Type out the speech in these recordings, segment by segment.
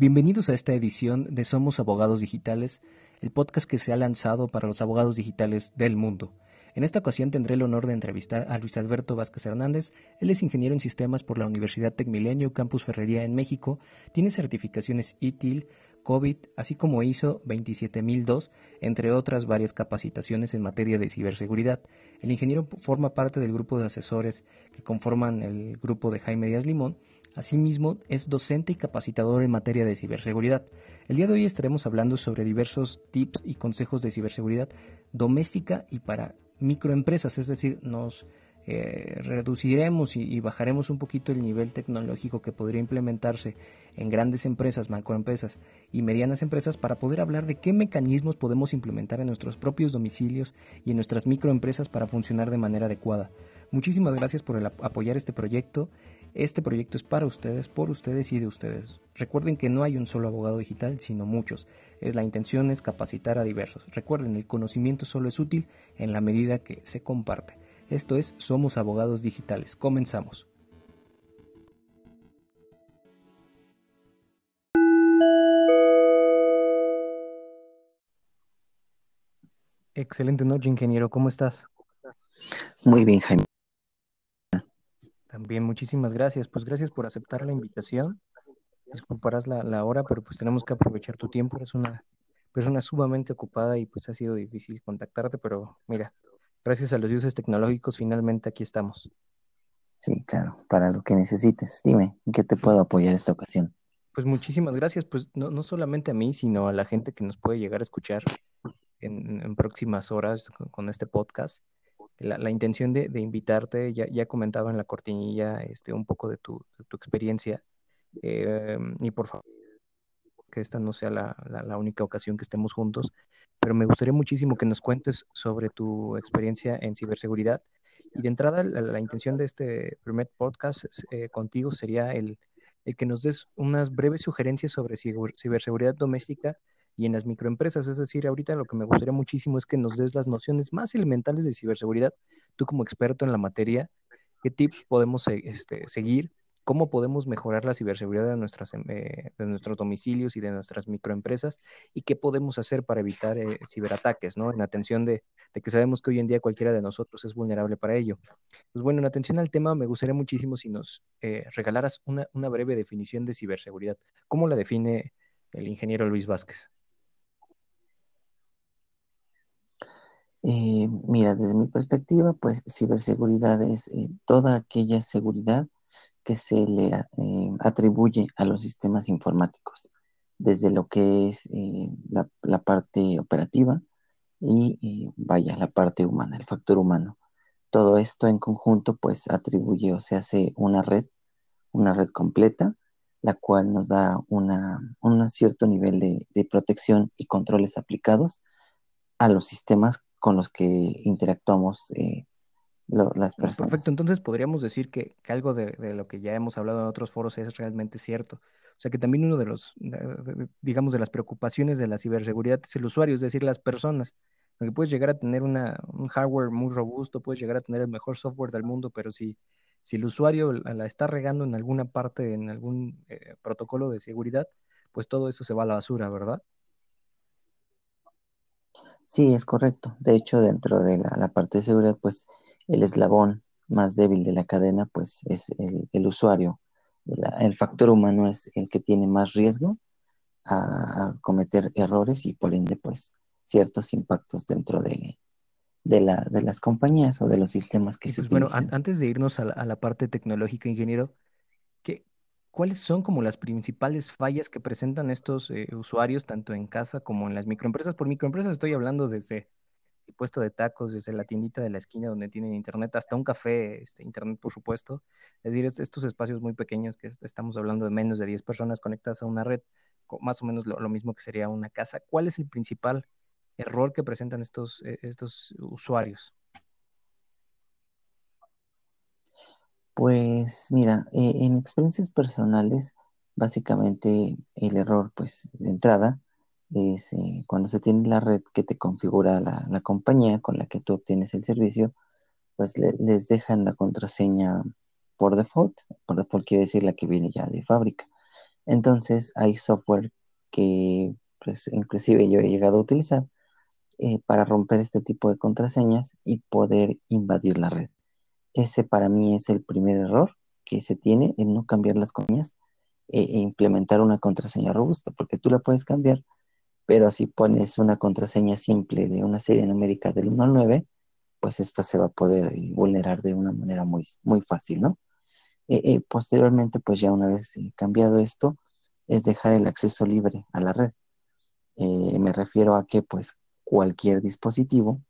Bienvenidos a esta edición de Somos Abogados Digitales, el podcast que se ha lanzado para los abogados digitales del mundo. En esta ocasión tendré el honor de entrevistar a Luis Alberto Vázquez Hernández. Él es ingeniero en sistemas por la Universidad Tecmilenio Campus Ferrería en México. Tiene certificaciones ITIL, COVID, así como ISO 27002, entre otras varias capacitaciones en materia de ciberseguridad. El ingeniero forma parte del grupo de asesores que conforman el grupo de Jaime Díaz Limón Asimismo, es docente y capacitador en materia de ciberseguridad. El día de hoy estaremos hablando sobre diversos tips y consejos de ciberseguridad doméstica y para microempresas, es decir, nos eh, reduciremos y, bajaremos un poquito el nivel tecnológico que podría implementarse en grandes empresas, macroempresas y medianas empresas para poder hablar de qué mecanismos podemos implementar en nuestros propios domicilios y en nuestras microempresas para funcionar de manera adecuada. Muchísimas gracias por apoyar este proyecto este proyecto es para ustedes, por ustedes y de ustedes. Recuerden que no hay un solo abogado digital, sino muchos. Es la intención es capacitar a diversos. Recuerden, el conocimiento solo es útil en la medida que se comparte. Esto es Somos Abogados Digitales. Comenzamos. Excelente noche, ingeniero. ¿Cómo estás? Muy bien, Jaime. También muchísimas gracias. Pues gracias por aceptar la invitación. Disculparás la, la hora, pero pues tenemos que aprovechar tu tiempo. Eres una persona sumamente ocupada y pues ha sido difícil contactarte, pero mira, gracias a los dioses tecnológicos finalmente aquí estamos. Sí, claro, para lo que necesites. Dime, ¿en qué te puedo apoyar esta ocasión? Pues muchísimas gracias, pues no, no solamente a mí, sino a la gente que nos puede llegar a escuchar en, próximas horas con este podcast la, intención de, invitarte, ya, ya, comentaba en la cortinilla este, un poco de tu, experiencia, eh, y por favor, que esta no sea la, única ocasión que estemos juntos, pero me gustaría muchísimo que nos cuentes sobre tu experiencia en ciberseguridad. Y de entrada, la, intención de este primer podcast eh, contigo sería el, el, que nos des unas breves sugerencias sobre ciberseguridad doméstica y en las microempresas. Es decir, ahorita lo que me gustaría muchísimo es que nos des las nociones más elementales de ciberseguridad. Tú como experto en la materia, ¿qué tips podemos eh, este, seguir? ¿Cómo podemos mejorar la ciberseguridad de, nuestras, em, eh, de nuestros domicilios y de nuestras microempresas? ¿Y qué podemos hacer para evitar eh, ciberataques? ¿no? En atención de, que sabemos que hoy en día cualquiera de nosotros es vulnerable para ello. Pues bueno, en atención al tema, me gustaría muchísimo si nos regalaras una, una breve definición de ciberseguridad. ¿Cómo la define el ingeniero Luis Vázquez? Eh, mira, desde mi perspectiva, pues ciberseguridad es eh, toda aquella seguridad que se le eh, atribuye a los sistemas informáticos, desde lo que es la, parte operativa y vaya, la parte humana, el factor humano. Todo esto en conjunto pues atribuye o se hace una red, una red completa, la cual nos da un cierto nivel de, de protección y controles aplicados a los sistemas con los que interactuamos eh, las personas. Perfecto, entonces podríamos decir que, algo de, lo que ya hemos hablado en otros foros es realmente cierto. O sea que también uno de los, digamos, de las preocupaciones de la ciberseguridad es el usuario, es decir, las personas. Porque puedes llegar a tener una, un hardware muy robusto, puedes llegar a tener el mejor software del mundo, pero si, si el usuario la está regando en alguna parte, en algún eh, protocolo de seguridad, pues todo eso se va a la basura, ¿verdad? Sí, es correcto. De hecho, dentro de la, parte de seguridad, pues el eslabón más débil de la cadena, pues es el, usuario. el factor humano es el que tiene más riesgo a, cometer errores y por ende, pues ciertos impactos dentro de, de, la, de las compañías o de los sistemas que se pues, Bueno, antes de irnos a la, a la parte tecnológica, ingeniero, ¿qué, ¿Cuáles son como las principales fallas que presentan estos eh, usuarios, tanto en casa como en las microempresas? Por microempresas estoy hablando desde el puesto de tacos, desde la tiendita de la esquina donde tienen internet, hasta un café, este, internet por supuesto. Es decir, estos espacios muy pequeños que estamos hablando de menos de 10 personas conectadas a una red, más o menos lo, mismo que sería una casa. ¿Cuál es el principal error que presentan estos, eh, estos usuarios? Pues mira, eh, en experiencias personales, básicamente el error, pues de entrada, es eh, cuando se tiene la red que te configura la, compañía con la que tú obtienes el servicio, pues les dejan la contraseña por default. Por default quiere decir la que viene ya de fábrica. Entonces hay software que pues, inclusive yo he llegado a utilizar eh, para romper este tipo de contraseñas y poder invadir la red. Ese para mí es el primer error que se tiene, en no cambiar las coñas e, e implementar una contraseña robusta, porque tú la puedes cambiar, pero si pones una contraseña simple de una serie numérica del 1 al 9, pues esta se va a poder eh, vulnerar de una manera muy, muy fácil, ¿no? Eh, posteriormente, pues ya una vez cambiado esto, es dejar el acceso libre a la red. me refiero a que pues cualquier dispositivo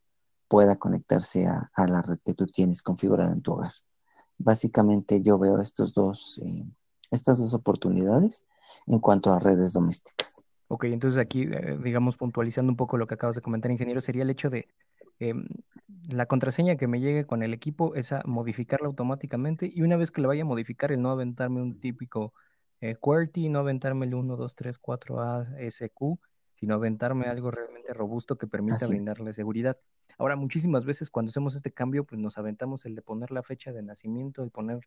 pueda conectarse a, la red que tú tienes configurada en tu hogar. Básicamente yo veo estos dos, eh, estas dos oportunidades en cuanto a redes domésticas. Ok, entonces aquí, eh, digamos, puntualizando un poco lo que acabas de comentar, ingeniero, sería el hecho de em, la contraseña que me llegue con el equipo, esa modificarla automáticamente y una vez que la vaya a modificar, el no aventarme un típico eh, QWERTY, no aventarme el 1, 2, 3, 4 ASQ, sino aventarme algo realmente robusto que permita brindarle seguridad. Ahora, muchísimas veces cuando hacemos este cambio, pues nos aventamos el de poner la fecha de nacimiento, el poner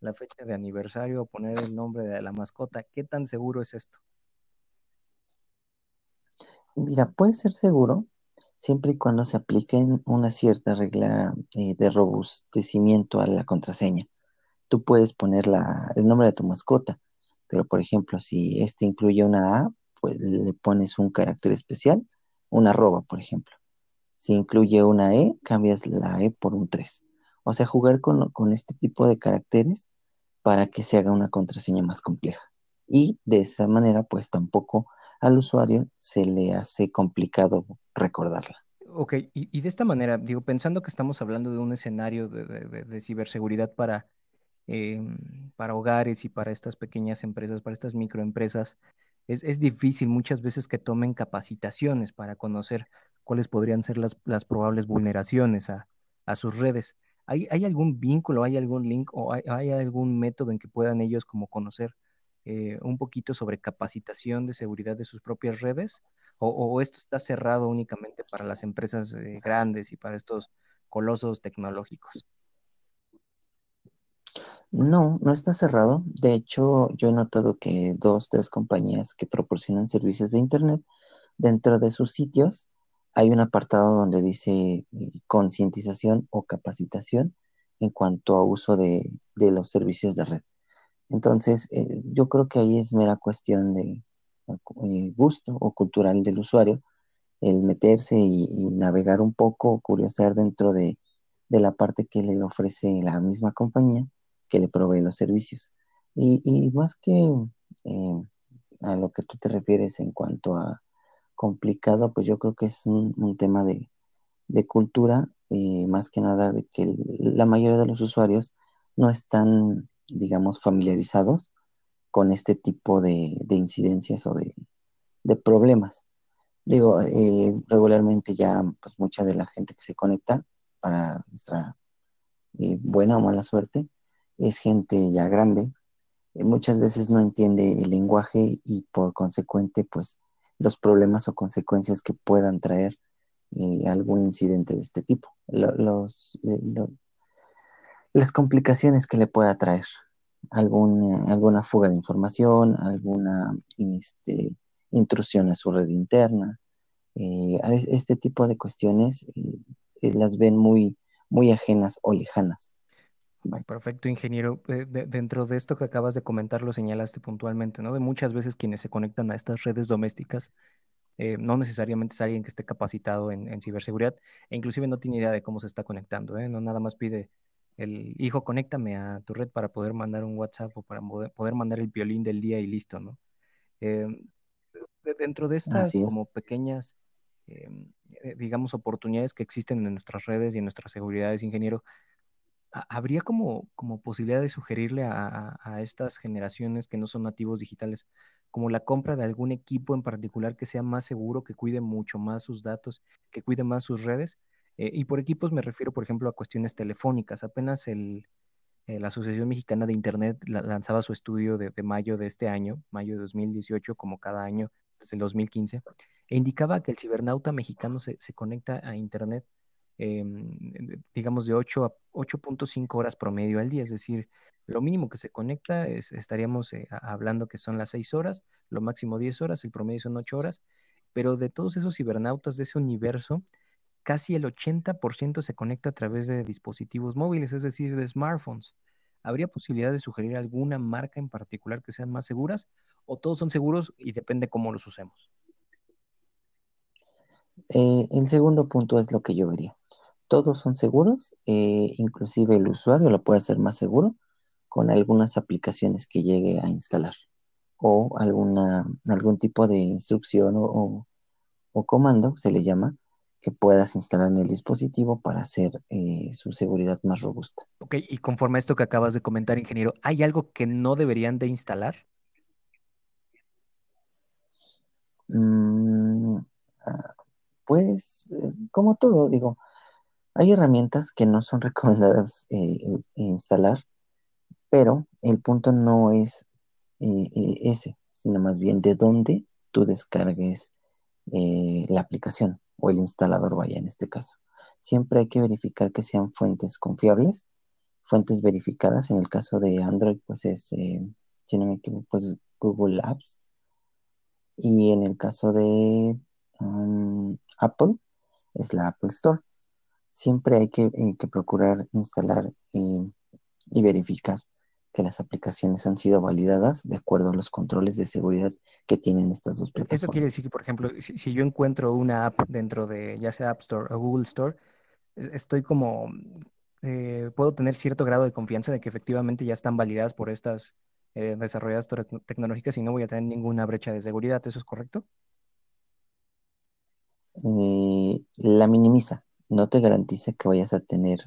la fecha de aniversario, poner el nombre de la mascota. ¿Qué tan seguro es esto? Mira, puede ser seguro siempre y cuando se apliquen una cierta regla eh, de robustecimiento a la contraseña. Tú puedes poner el nombre de tu mascota, pero por ejemplo, si este incluye una A, pues le pones un carácter especial, una arroba, por ejemplo. Si incluye una E, cambias la E por un 3. O sea, jugar con, este tipo de caracteres para que se haga una contraseña más compleja. Y de esa manera, pues tampoco al usuario se le hace complicado recordarla. Ok, y, de esta manera, digo, pensando que estamos hablando de un escenario de, ciberseguridad para, em, para hogares y para estas pequeñas empresas, para estas microempresas, es, difícil muchas veces que tomen capacitaciones para conocer cuáles podrían ser las, probables vulneraciones a, sus redes. ¿Hay, algún vínculo, hay algún link o hay, algún método en que puedan ellos como conocer eh, un poquito sobre capacitación de seguridad de sus propias redes? ¿O, esto está cerrado únicamente para las empresas eh, grandes y para estos colosos tecnológicos? No, no está cerrado. De hecho, yo he notado que dos, tres compañías que proporcionan servicios de Internet, dentro de sus sitios hay un apartado donde dice eh, concientización o capacitación en cuanto a uso de, los servicios de red. Entonces, eh, yo creo que ahí es mera cuestión de eh, gusto o cultural del usuario, el meterse y, navegar un poco, curiosear dentro de, de la parte que le ofrece la misma compañía que le provee los servicios. Y, más que eh, a lo que tú te refieres en cuanto a complicado, pues yo creo que es un, tema de, cultura, eh, más que nada de que la mayoría de los usuarios no están, digamos, familiarizados con este tipo de, incidencias o de, problemas. Digo, eh, regularmente ya pues mucha de la gente que se conecta para nuestra buena o mala suerte, es gente ya grande, eh, muchas veces no entiende el lenguaje y por consecuente, pues los problemas o consecuencias que puedan traer eh, algún incidente de este tipo, los, eh, las complicaciones que le pueda traer, alguna fuga de información, alguna este, intrusión a su red interna, este tipo de cuestiones las ven muy, muy ajenas o lejanas. Perfecto, ingeniero. Eh, dentro de esto que acabas de comentar, lo señalaste puntualmente, ¿no? De muchas veces quienes se conectan a estas redes domésticas, eh, no necesariamente es alguien que esté capacitado en, ciberseguridad, e inclusive no tiene idea de cómo se está conectando, ¿eh? No nada más pide el hijo, conéctame a tu red para poder mandar un WhatsApp o para poder, mandar el violín del día y listo, ¿no? Em, dentro de estas como pequeñas, em, digamos, oportunidades que existen en nuestras redes y en nuestras seguridades, ingeniero, ¿habría como, como posibilidad de sugerirle a, estas generaciones que no son nativos digitales, como la compra de algún equipo en particular que sea más seguro, que cuide mucho más sus datos, que cuide más sus redes? Eh, y por equipos me refiero, por ejemplo, a cuestiones telefónicas. Apenas el, eh, la Asociación Mexicana de Internet lanzaba su estudio de, mayo de este año, mayo de 2018, como cada año desde el 2015, e indicaba que el cibernauta mexicano se, se conecta a Internet em, digamos, de 8 a 8.5 horas promedio al día, es decir, lo mínimo que se conecta es, estaríamos eh, hablando que son las 6 horas, lo máximo 10 horas, el promedio son 8 horas, pero de todos esos cibernautas de ese universo, casi el 80% se conecta a través de dispositivos móviles, es decir, de smartphones. ¿Habría posibilidad de sugerir alguna marca en particular que sean más seguras o todos son seguros y depende cómo los usemos? Eh, el segundo punto es lo que yo vería. Todos son seguros, eh, inclusive el usuario lo puede hacer más seguro con algunas aplicaciones que llegue a instalar o alguna, algún tipo de instrucción o, comando, se le llama, que puedas instalar en el dispositivo para hacer eh, su seguridad más robusta. Ok, y conforme a esto que acabas de comentar, ingeniero, ¿hay algo que no deberían de instalar? Mm, ah, pues, eh, como todo, digo, hay herramientas que no son recomendadas eh, instalar, pero el punto no es eh, ese, sino más bien de dónde tú descargues la aplicación o el instalador, vaya en este caso. Siempre hay que verificar que sean fuentes confiables, fuentes verificadas. En el caso de Android, pues es, si no me equivoco, pues Google Apps. Y en el caso de um, Apple, es la Apple Store. Siempre hay que, eh, procurar instalar y, verificar que las aplicaciones han sido validadas de acuerdo a los controles de seguridad que tienen estas dos plataformas. Eso quiere decir que, por ejemplo, si, yo encuentro una app dentro de ya sea App Store o Google Store, e, estoy como, eh, puedo tener cierto grado de confianza de que efectivamente ya están validadas por estas eh, desarrolladas tecnológicas y no voy a tener ninguna brecha de seguridad. ¿Eso es correcto? Eh, la minimiza. No te garantiza que vayas a tener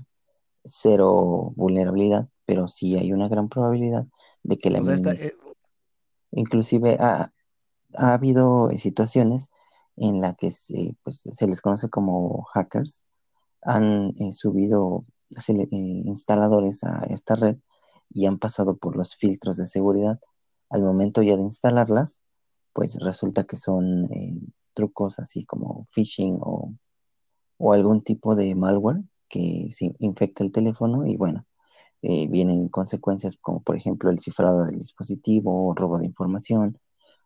cero vulnerabilidad, pero sí hay una gran probabilidad de que la minimice. Eh, Inclusive ha, habido situaciones en las que se, pues, se les conoce como hackers, han subido instaladores a esta red y han pasado por los filtros de seguridad, al momento ya de instalarlas, pues resulta que son eh, trucos así como phishing o, algún tipo de malware que se infecta el teléfono y bueno, eh, vienen consecuencias como por ejemplo el cifrado del dispositivo, robo de información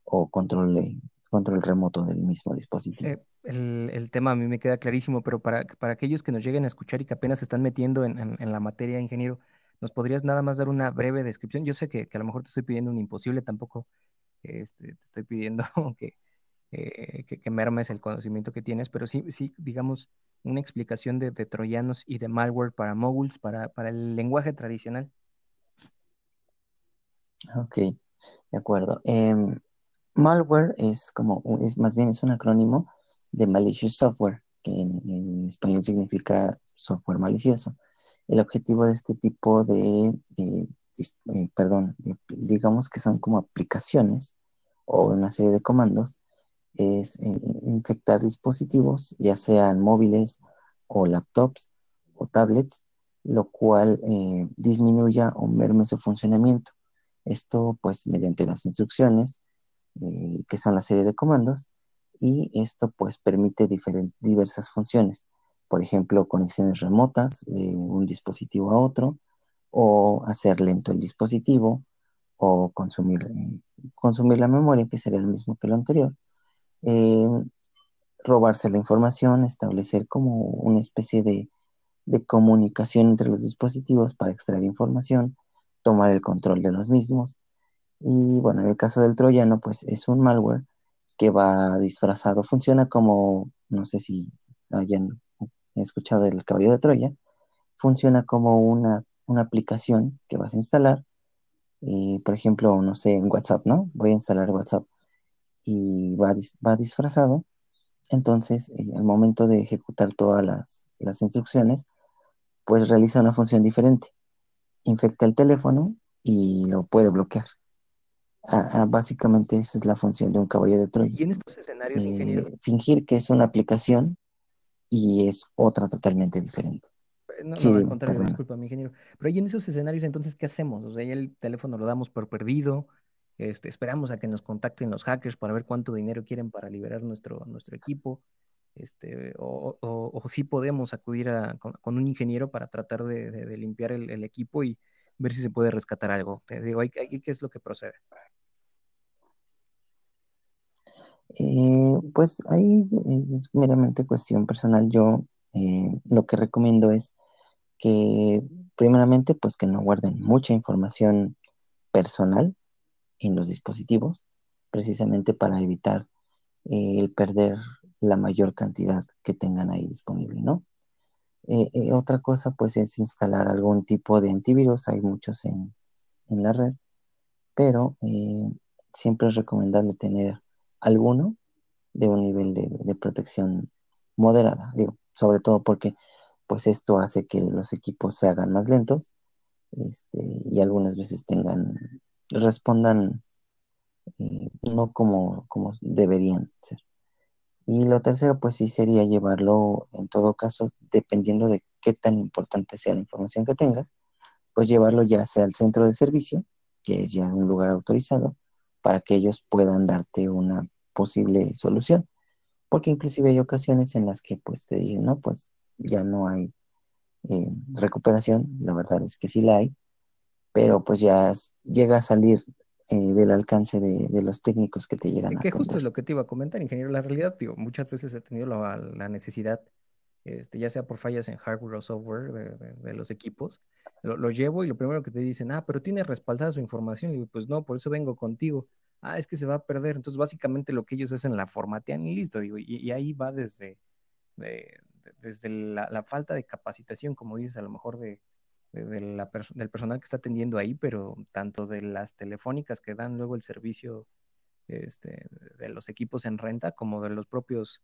o control, control remoto del mismo dispositivo. Eh, el, tema a mí me queda clarísimo, pero para, para aquellos que nos lleguen a escuchar y que apenas se están metiendo en, en la materia, ingeniero, ¿Nos podrías nada más dar una breve descripción? Yo sé que, a lo mejor te estoy pidiendo un imposible, tampoco este, te estoy pidiendo eh, que, que, me armes el conocimiento que tienes, pero sí, sí digamos, una explicación de, troyanos y de malware para moguls, para, para el lenguaje tradicional. Ok, de acuerdo. Em, malware es como, es más bien es un acrónimo de malicious software, que en español significa software malicioso el objetivo de este tipo de, eh, perdón, digamos que son como aplicaciones o una serie de comandos, es eh, infectar dispositivos, ya sean móviles o laptops o tablets, lo cual eh, disminuya o merme su funcionamiento. Esto pues mediante las instrucciones, que son la serie de comandos, y esto pues permite diversas funciones por ejemplo, conexiones remotas de un dispositivo a otro, o hacer lento el dispositivo, o consumir, eh, consumir la memoria, que sería lo mismo que lo anterior. Eh, robarse la información, establecer como una especie de, comunicación entre los dispositivos para extraer información, tomar el control de los mismos. Y bueno, en el caso del troyano, pues es un malware que va disfrazado, funciona como, no sé si hayan escuchado del caballo de Troya, funciona como una, aplicación que vas a instalar, y, por ejemplo, no sé, en WhatsApp, ¿no? Voy a instalar WhatsApp y va, va disfrazado, entonces eh, al momento de ejecutar todas las, instrucciones, pues realiza una función diferente. Infecta el teléfono y lo puede bloquear. básicamente esa es la función de un caballo de Troya. ¿Y en estos escenarios, ingeniero? Eh, fingir que es una aplicación y es otra totalmente diferente. Eh, no, no al contrario, disculpa, mi ingeniero. Pero ahí en esos escenarios, entonces, ¿qué hacemos? O sea, ya el teléfono lo damos por perdido, este, esperamos a que nos contacten los hackers para ver cuánto dinero quieren para liberar nuestro, nuestro equipo. este, o, o, si podemos acudir a, con, un ingeniero para tratar de, limpiar el, equipo y ver si se puede rescatar algo. Te digo, ¿qué es lo que procede? Eh, pues ahí es meramente cuestión personal. Yo eh, lo que recomiendo es que primeramente pues que no guarden mucha información personal en los dispositivos, precisamente para evitar eh, el perder la mayor cantidad que tengan ahí disponible, ¿no? otra cosa pues es instalar algún tipo de antivirus, hay muchos en, en la red, pero siempre es recomendable tener alguno de un nivel de, protección moderada, digo, sobre todo porque pues esto hace que los equipos se hagan más lentos este, y algunas veces tengan, respondan eh, no como, como deberían ser. Y lo tercero, pues sí sería llevarlo, en todo caso, dependiendo de qué tan importante sea la información que tengas, pues llevarlo ya sea al centro de servicio, que es ya un lugar autorizado, para que ellos puedan darte una posible solución. Porque inclusive hay ocasiones en las que pues te dicen, no, pues ya no hay eh, recuperación, la verdad es que sí la hay, pero pues ya llega a salir eh, del alcance de, los técnicos que te llegan a Que justo es lo que te iba a comentar, ingeniero. La realidad, digo, muchas veces he tenido la, la necesidad, este, ya sea por fallas en hardware o software de, los equipos, lo, llevo y lo primero que te dicen, ah, pero tiene respaldada su información. Y digo, pues no, por eso vengo contigo ah, es que se va a perder. Entonces, básicamente lo que ellos hacen la formatean y listo, digo, y, ahí va desde, desde la, falta de capacitación, como dices, a lo mejor de, del personal que está atendiendo ahí, pero tanto de las telefónicas que dan luego el servicio este, de los equipos en renta, como de los propios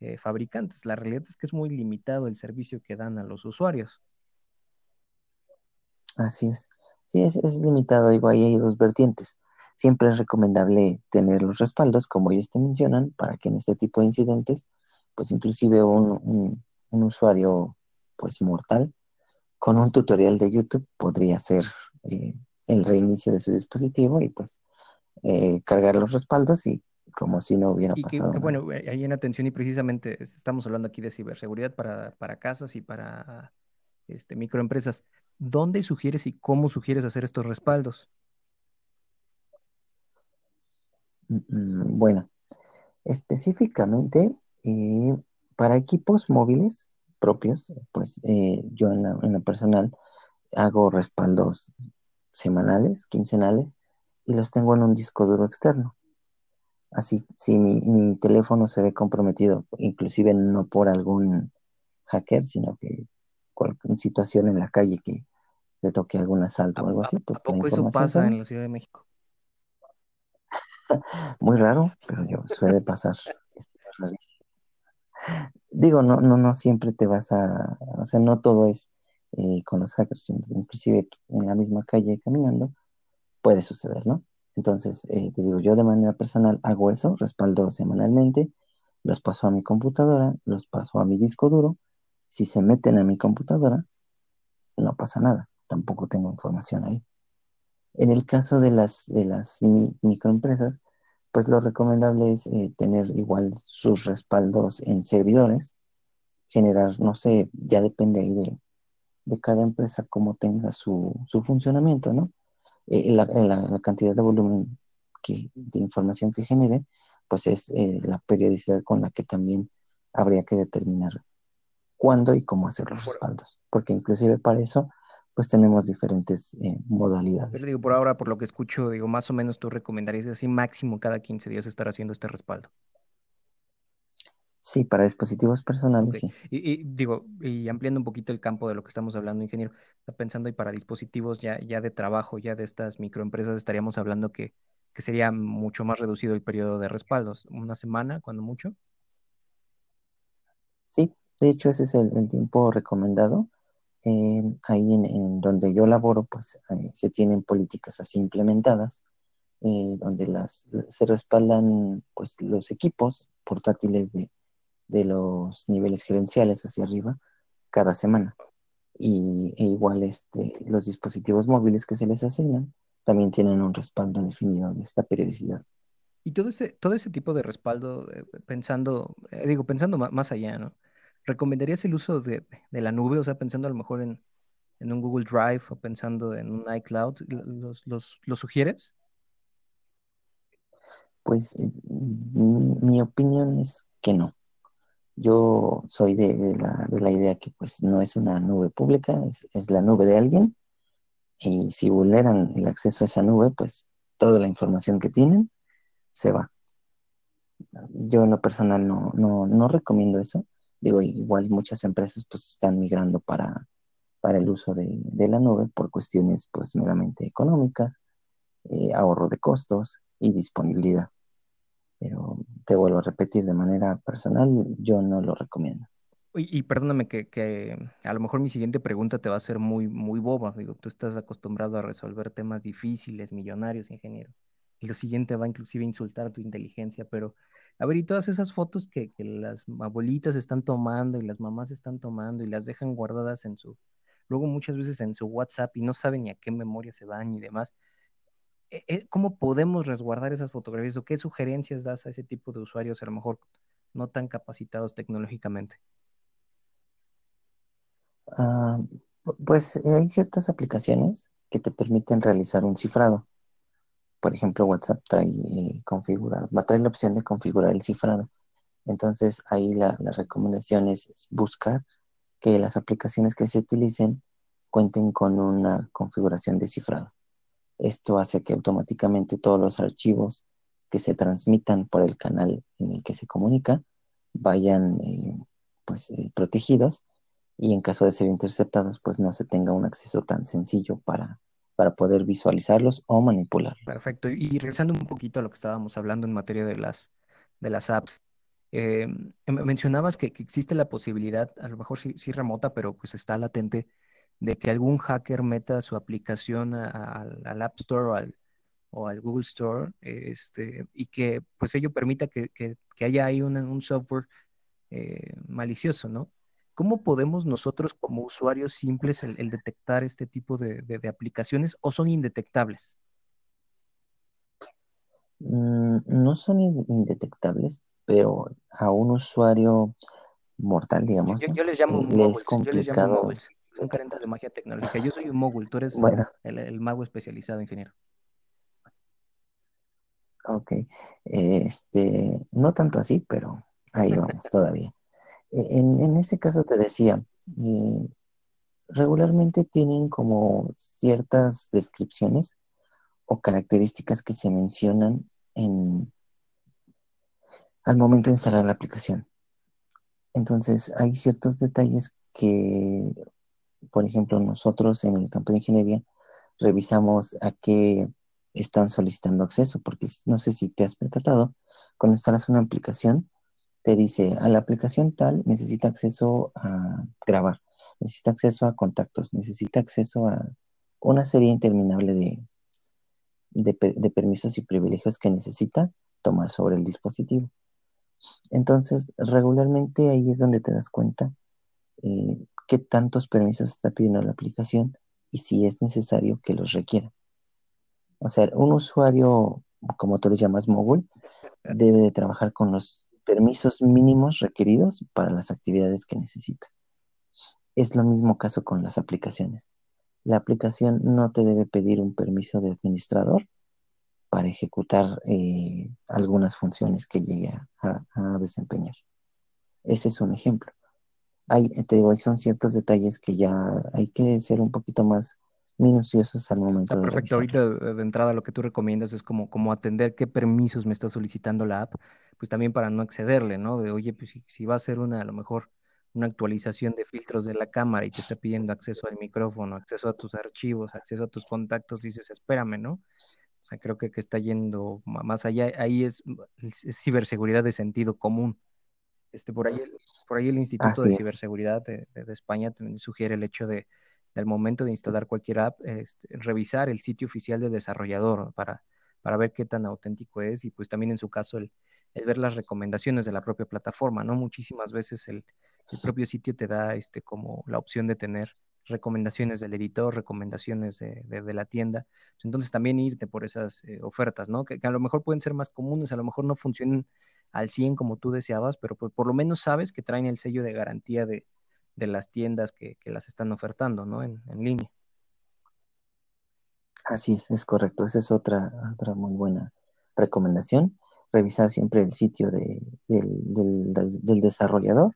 eh, fabricantes. La realidad es que es muy limitado el servicio que dan a los usuarios. Así es. Sí, es, es limitado. Ahí hay dos vertientes Siempre es recomendable tener los respaldos, como ellos te mencionan, para que en este tipo de incidentes, pues inclusive un, usuario pues mortal con un tutorial de YouTube podría hacer eh, el reinicio de su dispositivo y pues eh, cargar los respaldos y como si no hubiera pasado. bueno, ahí en atención y precisamente estamos hablando aquí de ciberseguridad para, para casas y para este, microempresas. ¿Dónde sugieres y cómo sugieres hacer estos respaldos? Mm, bueno, específicamente eh, para equipos móviles propios, pues eh, yo en la, personal hago respaldos semanales, quincenales, y los tengo en un disco duro externo. Así, si mi, teléfono se ve comprometido, inclusive no por algún hacker, sino que cualquier situación en la calle que le toque algún asalto o algo así, pues... ¿A poco eso pasa en la Ciudad de México? Muy raro, pero yo suele pasar. Digo, no, no, no siempre te vas a, o sea, no todo es eh, con los hackers, inclusive en la misma calle caminando, puede suceder, ¿no? Entonces, eh, te digo, yo de manera personal hago eso, respaldo semanalmente, los paso a mi computadora, los paso a mi disco duro. Si se meten a mi computadora, no pasa nada, tampoco tengo información ahí. En el caso de las, de las microempresas, pues lo recomendable es eh, tener igual sus respaldos en servidores, generar, no sé, ya depende ahí de, cada empresa cómo tenga su, funcionamiento, ¿no? Eh, la, cantidad de volumen que, de información que genere, pues es eh, la periodicidad con la que también habría que determinar cuándo y cómo hacer los respaldos, porque inclusive para eso pues tenemos diferentes eh, modalidades. Pero digo, por ahora, por lo que escucho, digo, más o menos tú recomendarías así máximo cada 15 días estar haciendo este respaldo. Sí, para dispositivos personales, sí. Y, digo, y ampliando un poquito el campo de lo que estamos hablando, ingeniero, está pensando y para dispositivos ya, ya de trabajo, ya de estas microempresas, estaríamos hablando que, que sería mucho más reducido el periodo de respaldos, una semana, cuando mucho. Sí, de hecho ese es el tiempo recomendado eh, ahí en, donde yo laboro, pues eh, se tienen políticas así implementadas, eh, donde las, se respaldan pues los equipos portátiles de, los niveles gerenciales hacia arriba cada semana. Y e igual este, los dispositivos móviles que se les asignan también tienen un respaldo definido de esta periodicidad. Y todo ese, todo ese tipo de respaldo, eh, pensando, eh, digo, pensando más allá, ¿no? ¿Recomendarías el uso de, la nube? O sea, pensando a lo mejor en, un Google Drive o pensando en un iCloud, ¿los, sugieres? Pues eh, mi, opinión es que no. Yo soy de, de la, de la idea que pues no es una nube pública, es, es la nube de alguien y si vulneran el acceso a esa nube, pues toda la información que tienen se va. Yo en lo personal no, no, no recomiendo eso. Digo, igual muchas empresas pues están migrando para, para el uso de, de la nube por cuestiones pues meramente económicas, eh, ahorro de costos y disponibilidad. Pero te vuelvo a repetir, de manera personal, yo no lo recomiendo. Y, y perdóname que, que a lo mejor mi siguiente pregunta te va a ser muy, muy boba. Digo, tú estás acostumbrado a resolver temas difíciles, millonarios, ingeniero. Y lo siguiente va inclusive a insultar tu inteligencia, pero a ver, y todas esas fotos que, las abuelitas están tomando y las mamás están tomando y las dejan guardadas en su, luego muchas veces en su WhatsApp y no saben ni a qué memoria se van y demás. eh, eh, ¿Cómo podemos resguardar esas fotografías o qué sugerencias das a ese tipo de usuarios, a lo mejor no tan capacitados tecnológicamente? Ah, pues eh, hay ciertas aplicaciones que te permiten realizar un cifrado. Por ejemplo, WhatsApp trae eh, configurar, va a traer la opción de configurar el cifrado. Entonces, ahí la, recomendación es buscar que las aplicaciones que se utilicen cuenten con una configuración de cifrado. Esto hace que automáticamente todos los archivos que se transmitan por el canal en el que se comunica vayan eh, pues, eh, protegidos y en caso de ser interceptados, pues no se tenga un acceso tan sencillo para, para poder visualizarlos o manipularlos. Perfecto. Y regresando un poquito a lo que estábamos hablando en materia de las, de las apps, eh, em- mencionabas que, existe la posibilidad, a lo mejor sí, sí remota, pero pues está latente, de que algún hacker meta su aplicación a- a- al App Store o al, o al Google Store, este, y que pues ello permita que, que- que haya ahí un, un software eh, malicioso, ¿no? ¿Cómo podemos nosotros como usuarios simples el, detectar este tipo de, de- de aplicaciones o son indetectables? Mm, no son in- indetectables, pero a un usuario mortal, Yo, yo, les llamo moguls, yo les llamo. Son carentes de magia tecnológica. Yo soy un mogul, tú eres Bueno, el, el mago especializado, ingeniero. ok. Este, no tanto así, pero ahí vamos todavía. En, en ese caso te decía, eh, regularmente tienen como ciertas descripciones o características que se mencionan en, al momento de instalar la aplicación. Entonces, hay ciertos detalles que, por ejemplo, nosotros en el campo de ingeniería revisamos a qué están solicitando acceso, porque no sé si te has percatado, cuando instalas una aplicación, te dice, a la aplicación tal necesita acceso a grabar, necesita acceso a contactos, necesita acceso a una serie interminable de, de, per- de permisos y privilegios que necesita tomar sobre el dispositivo. Entonces, regularmente ahí es donde te das cuenta eh, qué tantos permisos está pidiendo la aplicación y si es necesario que los requiera. O sea, un usuario, como tú les llamas, mogul, debe de trabajar con los permisos mínimos requeridos para las actividades que necesita. Es lo mismo caso con las aplicaciones. La aplicación no te debe pedir un permiso de administrador para ejecutar eh, algunas funciones que llegue a, desempeñar. Ese es un ejemplo. Hay, te digo, son ciertos detalles que ya hay que ser un poquito más minuciosos al Está momento de perfecto. Ahorita revisarlos. de entrada lo que tú recomiendas es como, como atender qué permisos me está solicitando la app, pues también para no excederle, ¿no? De, oye, pues si, si va a ser una, a lo mejor, una actualización de filtros de la cámara y te está pidiendo acceso al micrófono, acceso a tus archivos, acceso a tus contactos, dices, espérame, ¿no? O sea, creo que, que está yendo más allá. Ahí es, es ciberseguridad de sentido común. Este, por ahí, el- por ahí el Instituto de Así. Ciberseguridad de, de- de España también sugiere el hecho de, del momento de instalar cualquier app, este, revisar el sitio oficial del desarrollador para, para ver qué tan auténtico es y pues también en su caso el, el ver las recomendaciones de la propia plataforma, ¿no? Muchísimas veces el, el propio sitio te da este, como la opción de tener recomendaciones del editor, recomendaciones de, de, la tienda. Entonces también irte por esas eh, ofertas, ¿no? Que, a lo mejor pueden ser más comunes, a lo mejor no funcionen al 100 como tú deseabas, pero pues, por lo menos sabes que traen el sello de garantía de, de las tiendas que, que, las están ofertando, ¿no? En, en, línea. Así es, es correcto. Esa es otra, otra muy buena recomendación. Revisar siempre el sitio de, del, del, desarrollador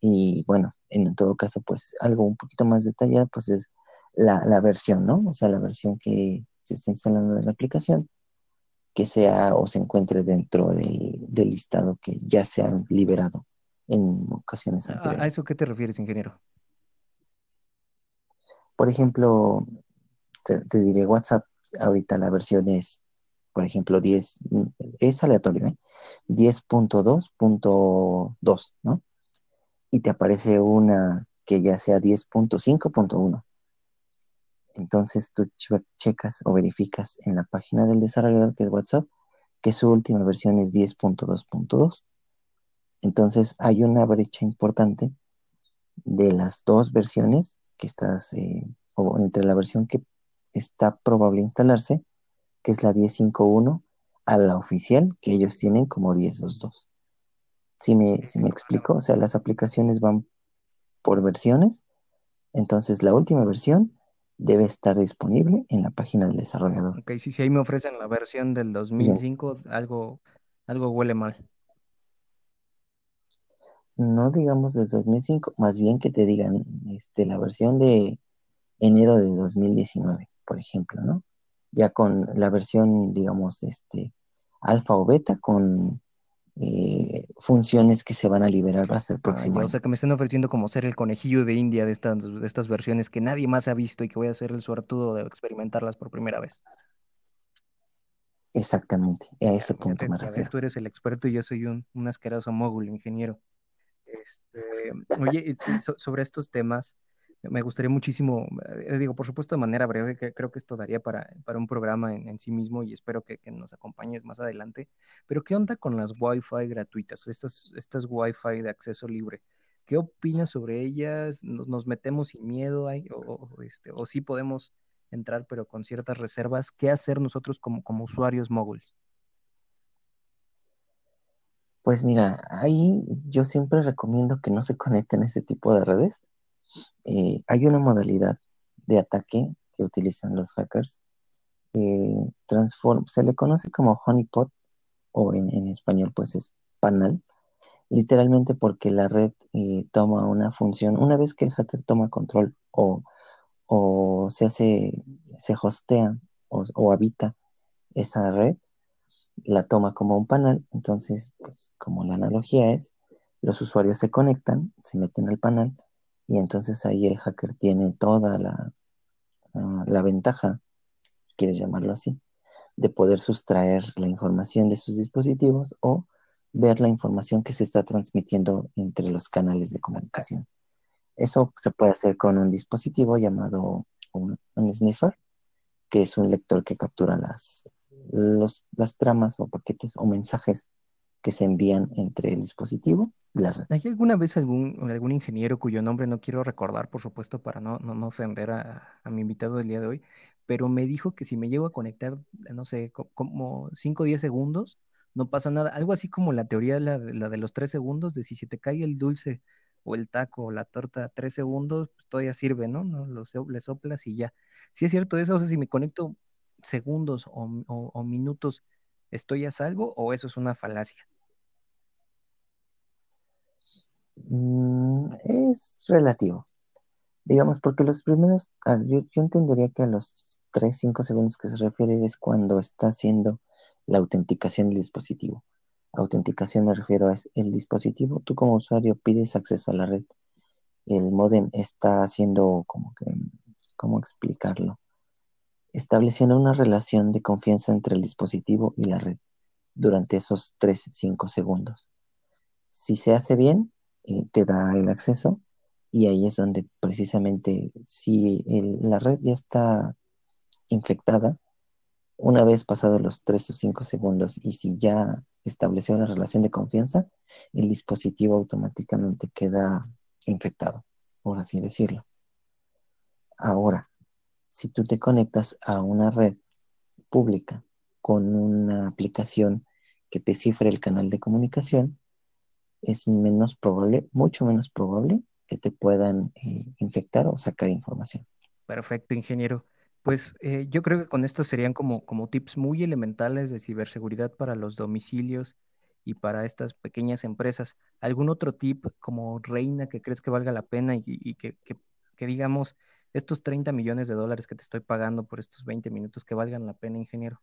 y bueno, en todo caso, pues algo un poquito más detallado, pues es la, la versión, ¿no? O sea, la versión que se está instalando de la aplicación, que sea o se encuentre dentro del, del listado que ya se ha liberado en ocasiones anteriores. ¿A eso qué te refieres, ingeniero? Por ejemplo, te, te, diré WhatsApp, ahorita la versión es, por ejemplo, 10, es aleatorio, ¿eh? 10.2.2, ¿no? y te aparece una que ya sea 10.5.1. Entonces tú checas o verificas en la página del desarrollador que es WhatsApp que su última versión es 10.2.2. Entonces hay una brecha importante de las dos versiones que estás, eh, o entre la versión que está probable instalarse, que es la 10.5.1, a la oficial que ellos tienen como 10.2.2. Si me, si me explico, o sea, las aplicaciones van por versiones, entonces la última versión debe estar disponible en la página del desarrollador. Ok, si, si ahí me ofrecen la versión del 2005, algo, algo huele mal. No digamos del 2005, más bien que te digan este, la versión de enero de 2019, por ejemplo, ¿no? Ya con la versión, digamos, este, alfa o beta con eh, funciones que se van a liberar hasta el próximo O sea, que me están ofreciendo como ser el conejillo de India de estas, de estas versiones que nadie más ha visto y que voy a ser el suertudo de experimentarlas por primera vez. Exactamente, a ese punto me refiero. Tú eres el experto y yo soy un, un asqueroso mogul, ingeniero. Este, oye, sobre estos temas, me gustaría muchísimo, eh, digo, por supuesto de manera breve, que creo que esto daría para, para un programa en, en, sí mismo y espero que, que, nos acompañes más adelante, pero ¿qué onda con las Wi-Fi gratuitas, estas, estas Wi-Fi de acceso libre? ¿Qué opinas sobre ellas? ¿Nos, nos metemos sin miedo ahí, o, o, este, o sí podemos entrar pero con ciertas reservas? ¿Qué hacer nosotros como, como usuarios móviles? Pues mira, ahí yo siempre recomiendo que no se conecten a ese tipo de redes eh, hay una modalidad de ataque que utilizan los hackers. Transform, se le conoce como honeypot o en, español pues es panal, literalmente porque la red eh, toma una función, una vez que el hacker toma control o, o se hace, se hostea o habita esa red, la toma como un panel, entonces pues como la analogía es, los usuarios se conectan, se meten al panel y entonces ahí el hacker tiene toda la, uh, la ventaja, quieres llamarlo así, de poder sustraer la información de sus dispositivos o ver la información que se está transmitiendo entre los canales de comunicación. Eso se puede hacer con un dispositivo llamado un sniffer, que es un lector que captura las, los, las tramas o paquetes o mensajes que se envían entre el dispositivo ¿Hay alguna vez algún, algún ingeniero cuyo nombre no quiero recordar, por supuesto, para no, no, no ofender a, a, mi invitado del día de hoy, pero me dijo que si me llego a conectar, no sé, como 5 o 10 segundos, no pasa nada. Algo así como la teoría, la, la de los 3 segundos, de si se te cae el dulce o el taco o la torta 3 segundos, pues todavía sirve, ¿no? no lo, le soplas y ya. Si es cierto eso, o sea, si me conecto segundos o, minutos, ¿estoy a salvo o eso es una falacia? Mm, es relativo. Digamos, porque los primeros, ah, yo, yo, entendería que a los 3, 5 segundos que se refiere es cuando está haciendo la autenticación del dispositivo. Autenticación me refiero a es el dispositivo, tú como usuario pides acceso a la red. El modem está haciendo como que, ¿cómo explicarlo? Estableciendo una relación de confianza entre el dispositivo y la red durante esos 3, 5 segundos. Si se hace bien, eh, te da el acceso y ahí es donde precisamente si la red ya está infectada, una vez pasados los 3 o 5 segundos y si ya estableció una relación de confianza, el dispositivo automáticamente queda infectado, por así decirlo. Ahora, si tú te conectas a una red pública con una aplicación que te cifre el canal de comunicación, es menos probable, mucho menos probable que te puedan eh, infectar o sacar información. Perfecto, ingeniero. Pues eh, yo creo que con esto serían como, como tips muy elementales de ciberseguridad para los domicilios y para estas pequeñas empresas. ¿Algún otro tip como reina que crees que valga la pena y, que, que, digamos, estos 30 millones de dólares que te estoy pagando por estos 20 minutos que valgan la pena, ingeniero?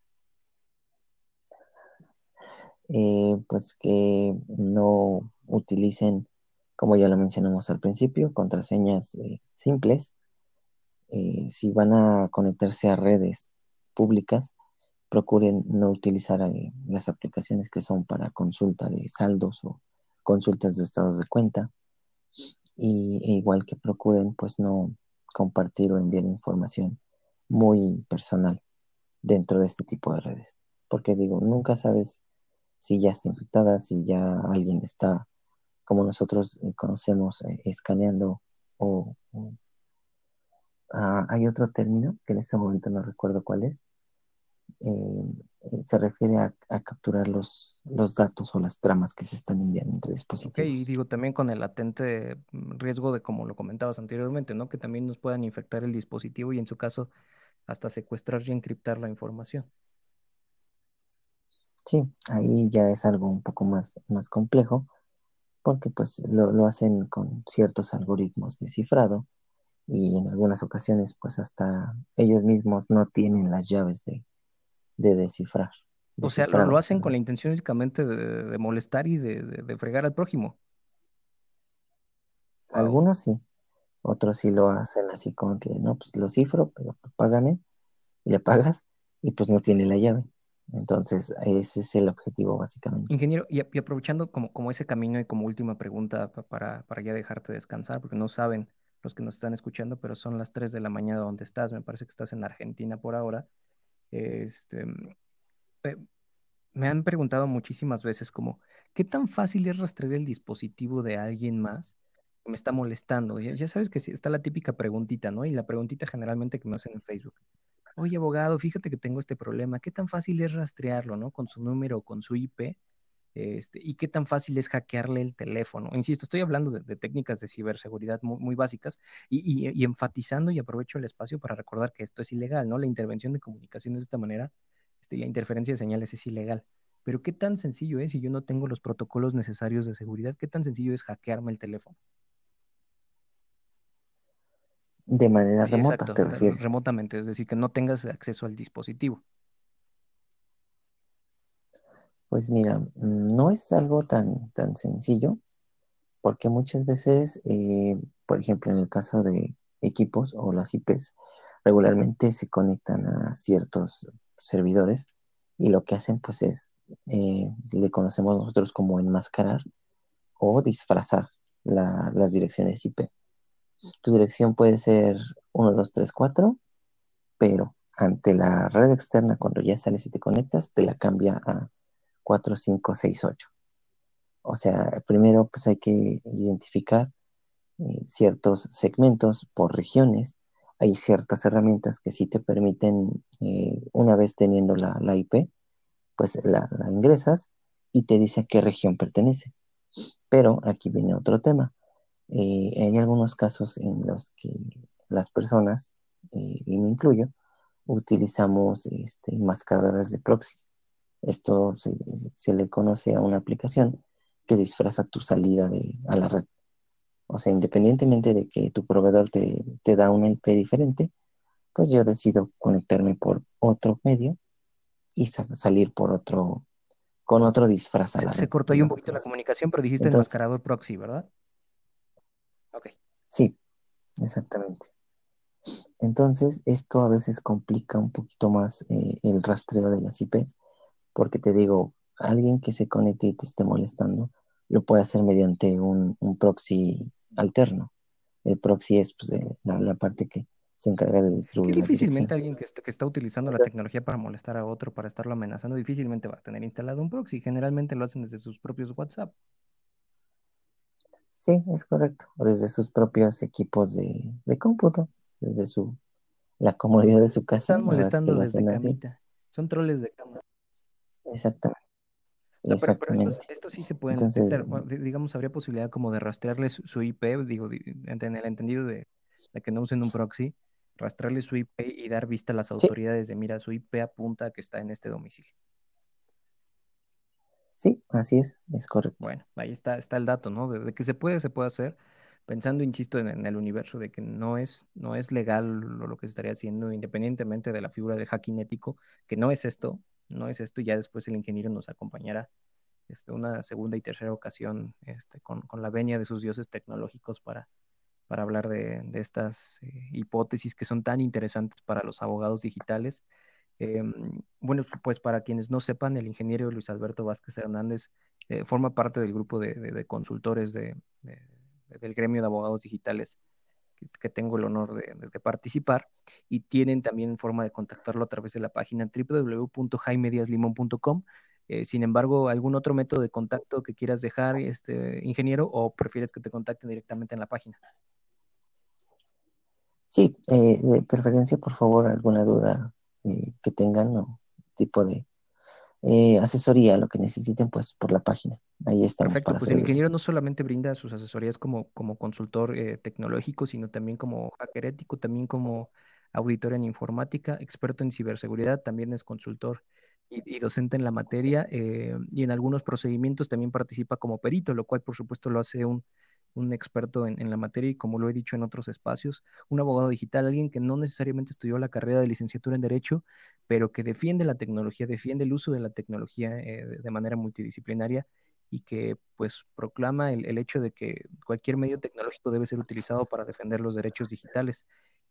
Eh, pues que no utilicen, como ya lo mencionamos al principio, contraseñas eh, simples. Eh, si van a conectarse a redes públicas, procuren no utilizar las aplicaciones que son para consulta de saldos o consultas de estados de cuenta. Y e igual que procuren pues no compartir o enviar información muy personal dentro de este tipo de redes. Porque digo, nunca sabes si ya está infectada, si ya alguien está, como nosotros eh, conocemos, eh, escaneando o... Ah, hay otro término que en este momento no recuerdo cuál es. Eh, se refiere a, capturar los, los, datos o las tramas que se están enviando entre dispositivos. y digo también con el latente riesgo de, como lo comentabas anteriormente, ¿no? Que también nos puedan infectar el dispositivo y en su caso hasta secuestrar y encriptar la información. Sí, ahí ya es algo un poco más, más complejo, porque pues lo, hacen con ciertos algoritmos de cifrado y en algunas ocasiones pues hasta ellos mismos no tienen las llaves de, descifrar. o sea, lo, hacen con la intención únicamente de, molestar y de, fregar al prójimo. Algunos sí, otros sí lo hacen así como que, no, pues lo cifro, pero págame, y le pagas, y pues no tiene la llave. Entonces, ese es el objetivo básicamente. Ingeniero, y, aprovechando como, como, ese camino y como última pregunta para, para ya dejarte descansar, porque no saben los que nos están escuchando, pero son las 3 de la mañana donde estás, me parece que estás en Argentina por ahora. Este, me han preguntado muchísimas veces como, ¿qué tan fácil es rastrear el dispositivo de alguien más que me está molestando? Ya, ya sabes que está la típica preguntita, ¿no? Y la preguntita generalmente que me hacen en Facebook oye abogado, fíjate que tengo este problema, ¿qué tan fácil es rastrearlo, ¿no? Con su número o con su IP, este, y qué tan fácil es hackearle el teléfono. Insisto, estoy hablando de, técnicas de ciberseguridad muy, básicas y, enfatizando y aprovecho el espacio para recordar que esto es ilegal, ¿no? La intervención de comunicaciones de esta manera, este, la interferencia de señales es ilegal. Pero qué tan sencillo es si yo no tengo los protocolos necesarios de seguridad, qué tan sencillo es hackearme el teléfono. De manera remota, te refieres. Remotamente, es decir, que no tengas acceso al dispositivo. Pues mira, no es algo tan, tan sencillo, porque muchas veces, eh, por ejemplo, en el caso de equipos o las IPs, regularmente se conectan a ciertos servidores y lo que hacen pues es, eh, le conocemos nosotros como enmascarar o disfrazar las direcciones IP. Tu dirección puede ser 1, 2, 3, 4, pero ante la red externa, cuando ya sales y te conectas, te la cambia a 4, 5, 6, 8. O sea, primero pues hay que identificar eh, ciertos segmentos por regiones. Hay ciertas herramientas que sí te permiten, eh, una vez teniendo la, IP, pues la, la ingresas y te dice a qué región pertenece. Pero aquí viene otro tema. Eh, hay algunos casos en los que las personas, y me incluyo, utilizamos este, mascaradoras de proxies. Esto se, le conoce a una aplicación que disfraza tu salida de, a la red. O sea, independientemente de que tu proveedor te, da una IP diferente, pues yo decido conectarme por otro medio y salir por otro, con otro disfraz a la se, red. Se cortó ahí un poquito la comunicación, pero dijiste el mascarador proxy, ¿verdad? Sí, exactamente. Entonces, esto a veces complica un poquito más eh, el rastreo de las IPs, porque te digo, alguien que se conecte y te esté molestando, lo puede hacer mediante un, proxy alterno. El proxy es pues, la, parte que se encarga de distribuir. difícilmente alguien que, que está utilizando la tecnología para molestar a otro, para estarlo amenazando, difícilmente va a tener instalado un proxy. Generalmente lo hacen desde sus propios WhatsApp. Sí, es correcto. O desde sus propios equipos de, cómputo. desde su la comodidad de su casa. Están molestando desde camita. Son troles de cama. Exactamente. pero, esto, sí se puede digamos, habría posibilidad como de rastrearles su IP, digo, en el entendido de, que no usen un proxy, rastrearles su IP y dar vista a las autoridades de, mira, su IP apunta que está en este domicilio. Sí, así es, es correcto. Bueno, ahí está, está el dato, ¿no? De, que se puede, se puede hacer, pensando, insisto, en, el universo de que no es, no es legal lo, lo, que se estaría haciendo, independientemente de la figura del hacking ético, que no es esto, no es esto, ya después el ingeniero nos acompañará este, una segunda y tercera ocasión este, con, la venia de sus dioses tecnológicos para, hablar de, estas eh, hipótesis que son tan interesantes para los abogados digitales. Em, bueno, pues para quienes no sepan, el ingeniero Luis Alberto Vázquez Hernández eh, forma parte del grupo de, consultores de, del gremio de abogados digitales que, tengo el honor de, participar y tienen también forma de contactarlo a través de la página www.jaimediaslimon.com. Eh, sin embargo, ¿algún otro método de contacto que quieras dejar, este ingeniero, o prefieres que te contacten directamente en la página? Sí, eh, de preferencia, por favor, alguna duda eh, que tengan o tipo de eh, asesoría, lo que necesiten, pues por la página. Ahí está. Perfecto, pues el ingeniero no solamente brinda sus asesorías como, como consultor eh, tecnológico, sino también como hacker ético, también como auditor en informática, experto en ciberseguridad, también es consultor y, docente en la materia y en algunos procedimientos también participa como perito, lo cual por supuesto lo hace un, un experto en, la materia y como lo he dicho en otros espacios, un abogado digital, alguien que no necesariamente estudió la carrera de licenciatura en Derecho, pero que defiende la tecnología, defiende el uso de la tecnología eh, de manera multidisciplinaria y que pues proclama el, hecho de que cualquier medio tecnológico debe ser utilizado para defender los derechos digitales.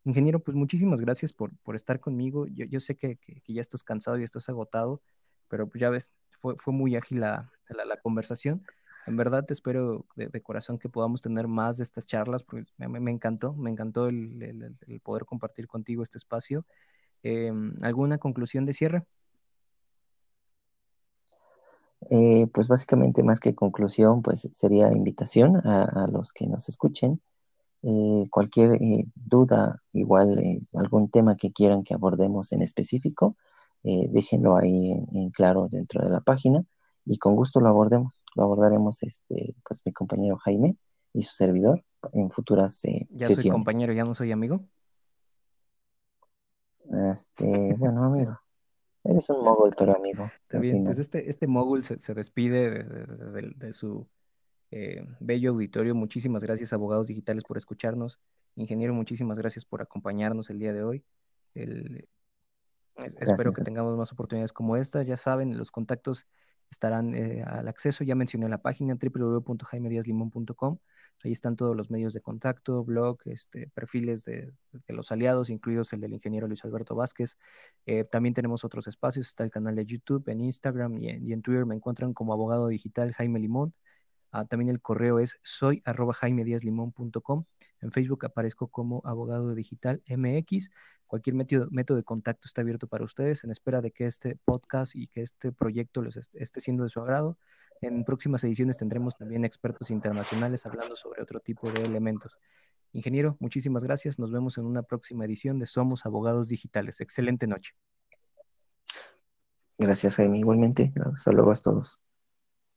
Ingeniero, pues muchísimas gracias por, estar conmigo. Yo, sé que, ya estás cansado y estás agotado, pero pues ya ves, fue, fue muy ágil la, la conversación. En verdad te espero de, corazón que podamos tener más de estas charlas, porque me, encantó, me encantó el, poder compartir contigo este espacio. Em, ¿Alguna conclusión de cierre? Eh, pues básicamente más que conclusión, pues sería invitación a, los que nos escuchen. Eh, cualquier eh, duda, igual algún tema que quieran que abordemos en específico, déjenlo ahí en, claro dentro de la página y con gusto lo abordemos. Lo abordaremos este, pues mi compañero Jaime y su servidor en futuras eh, ya soy compañero, ya no soy amigo. Este, bueno, amigo. Eres un mogul, pero amigo. Está bien, pues este, este mogul se, despide de, su eh, bello auditorio. Muchísimas gracias, abogados digitales, por escucharnos. Ingeniero, muchísimas gracias por acompañarnos el día de hoy. espero que tengamos más oportunidades como esta. Ya saben, los contactos estarán eh, al acceso. Ya mencioné la página www.jaimediaslimon.com. Ahí están todos los medios de contacto, blog, este, perfiles de, los aliados, incluidos el del ingeniero Luis Alberto Vázquez. Eh, también tenemos otros espacios, está el canal de YouTube, en Instagram y en, Twitter me encuentran como abogado digital Jaime Limón. Ah, también el correo es soy arroba En Facebook aparezco como abogado digital MX. Cualquier método, método de contacto está abierto para ustedes en espera de que este podcast y que este proyecto les esté siendo de su agrado. En próximas ediciones tendremos también expertos internacionales hablando sobre otro tipo de elementos. Ingeniero, muchísimas gracias. Nos vemos en una próxima edición de Somos Abogados Digitales. Excelente noche. Gracias, Jaime. Igualmente. Hasta luego a todos.